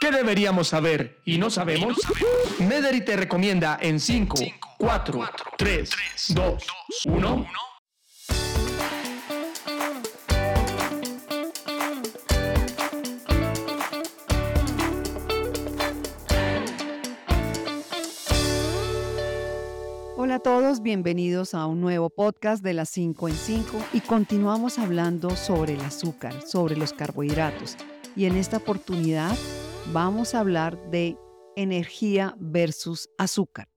¿Qué deberíamos saber y no sabemos? Mederi te recomienda en 5, 4, 3, 2, 1. Hola a todos, bienvenidos a un nuevo podcast de las 5 en 5 y continuamos hablando sobre el azúcar, sobre los carbohidratos. Y en esta oportunidad vamos a hablar de energía versus azúcar.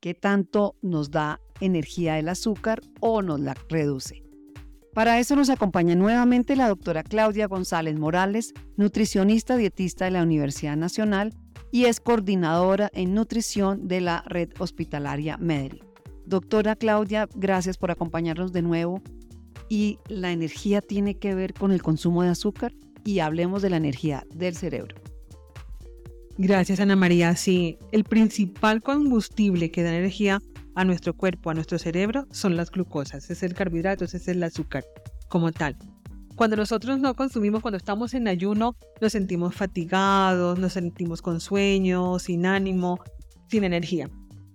¿Qué tanto nos da energía el azúcar o nos la reduce? Para eso nos acompaña nuevamente la doctora Claudia González Morales, nutricionista dietista de la Universidad Nacional y es coordinadora en nutrición de la red hospitalaria Medri. Doctora Claudia, gracias por acompañarnos de nuevo. ¿Y la energía tiene que ver con el consumo de azúcar? Y hablemos de la energía del cerebro. Gracias, Ana María. Sí, el principal combustible que da energía a nuestro cuerpo, a nuestro cerebro, son las glucosas, es el carbohidrato, es el azúcar como tal. Cuando nosotros no consumimos, cuando estamos en ayuno, nos sentimos fatigados, nos sentimos con sueño, sin ánimo, sin energía.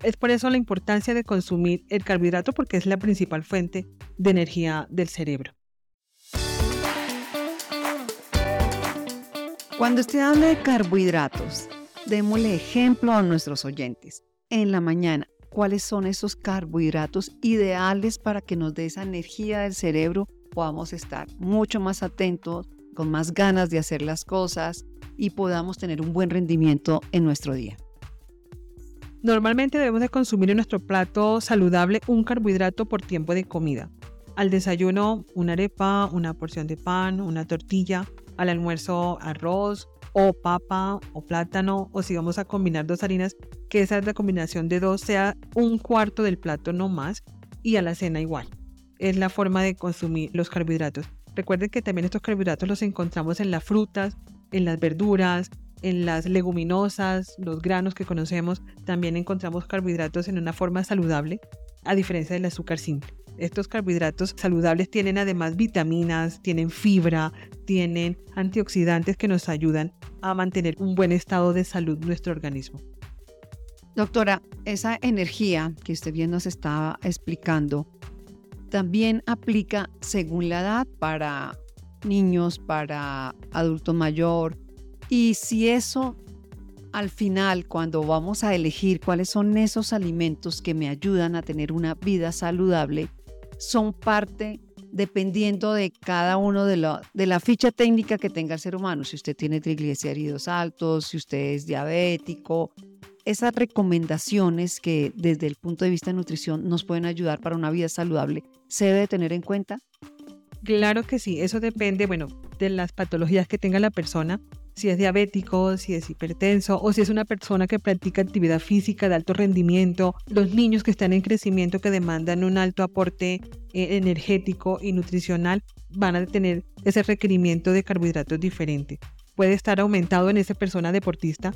Es por eso la importancia de consumir el carbohidrato porque es la principal fuente de energía del cerebro. Cuando usted habla de carbohidratos, démosle ejemplo a nuestros oyentes. En la mañana, ¿cuáles son esos carbohidratos ideales para que nos dé esa energía del cerebro? Podamos estar mucho más atentos, con más ganas de hacer las cosas y podamos tener un buen rendimiento en nuestro día. Normalmente debemos de consumir en nuestro plato saludable un carbohidrato por tiempo de comida. Al desayuno, una arepa, una porción de pan, una tortilla, al almuerzo arroz o papa o plátano o si vamos a combinar dos harinas, que esa es la combinación de dos sea un cuarto del plato no más y a la cena igual. Es la forma de consumir los carbohidratos. Recuerden que también estos carbohidratos los encontramos en las frutas, en las verduras, en las leguminosas, los granos que conocemos. También encontramos carbohidratos en una forma saludable, a diferencia del azúcar simple. Estos carbohidratos saludables tienen además vitaminas, tienen fibra, tienen antioxidantes que nos ayudan a mantener un buen estado de salud nuestro organismo. Doctora, esa energía que usted bien nos estaba explicando, también aplica según la edad para niños, para adulto mayor. Y si eso al final, cuando vamos a elegir cuáles son esos alimentos que me ayudan a tener una vida saludable, son parte dependiendo de cada uno de la, ficha técnica que tenga el ser humano. Si usted tiene triglicéridos altos, si usted es diabético, esas recomendaciones que desde el punto de vista de nutrición nos pueden ayudar para una vida saludable, ¿se debe tener en cuenta? Claro que sí, eso depende, bueno, de las patologías que tenga la persona, si es diabético, si es hipertenso o si es una persona que practica actividad física de alto rendimiento, los niños que están en crecimiento que demandan un alto aporte eh, energético y nutricional van a tener ese requerimiento de carbohidratos diferente. Puede estar aumentado en esa persona deportista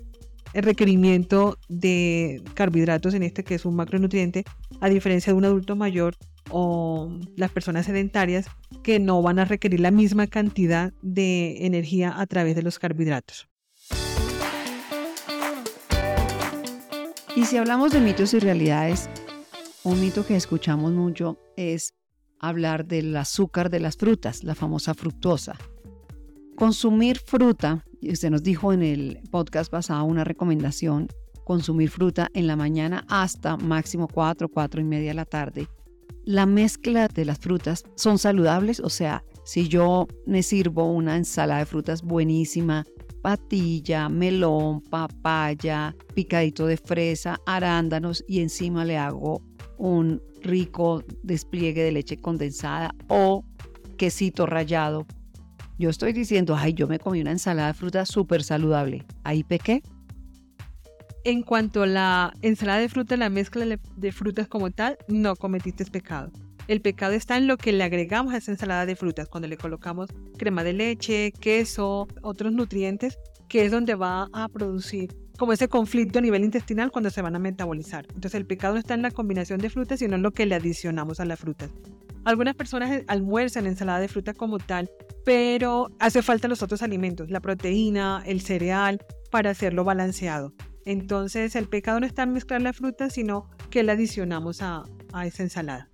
el requerimiento de carbohidratos en este que es un macronutriente, a diferencia de un adulto mayor o las personas sedentarias que no van a requerir la misma cantidad de energía a través de los carbohidratos. Y si hablamos de mitos y realidades, un mito que escuchamos mucho es hablar del azúcar de las frutas, la famosa fructosa. Consumir fruta, y usted nos dijo en el podcast pasado una recomendación, consumir fruta en la mañana hasta máximo 4, 4 y media de la tarde la mezcla de las frutas son saludables, o sea, si yo me sirvo una ensalada de frutas buenísima, patilla, melón, papaya, picadito de fresa, arándanos y encima le hago un rico despliegue de leche condensada o quesito rallado. Yo estoy diciendo, ay, yo me comí una ensalada de frutas súper saludable. ¿Ahí pequé? En cuanto a la ensalada de fruta, la mezcla de frutas como tal, no cometiste pecado. El pecado está en lo que le agregamos a esa ensalada de frutas, cuando le colocamos crema de leche, queso, otros nutrientes, que es donde va a producir como ese conflicto a nivel intestinal cuando se van a metabolizar. Entonces el pecado no está en la combinación de frutas, sino en lo que le adicionamos a las frutas. Algunas personas almuerzan ensalada de fruta como tal, pero hace falta los otros alimentos, la proteína, el cereal, para hacerlo balanceado. Entonces el pecado no está en mezclar la fruta, sino que la adicionamos a, a esa ensalada.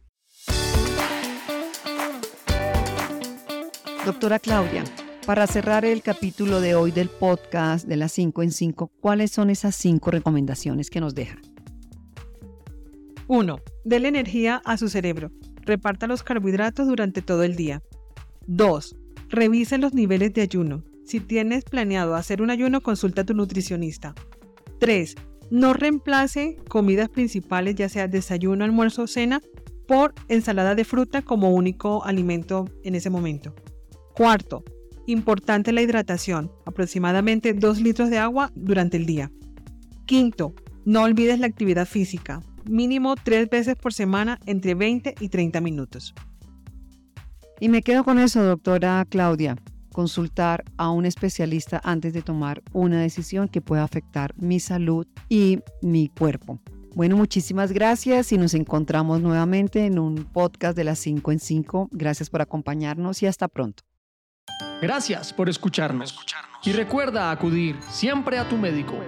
Doctora Claudia, para cerrar el capítulo de hoy del podcast de las 5 en 5, ¿cuáles son esas cinco recomendaciones que nos deja? 1. Dele energía a su cerebro. Reparta los carbohidratos durante todo el día. 2. Revise los niveles de ayuno. Si tienes planeado hacer un ayuno, consulta a tu nutricionista. 3. No reemplace comidas principales, ya sea desayuno, almuerzo o cena, por ensalada de fruta como único alimento en ese momento. Cuarto, importante la hidratación, aproximadamente 2 litros de agua durante el día. Quinto, no olvides la actividad física, mínimo 3 veces por semana entre 20 y 30 minutos. Y me quedo con eso, doctora Claudia, consultar a un especialista antes de tomar una decisión que pueda afectar mi salud y mi cuerpo. Bueno, muchísimas gracias y nos encontramos nuevamente en un podcast de las 5 en 5. Gracias por acompañarnos y hasta pronto. Gracias por escucharnos. Y recuerda acudir siempre a tu médico.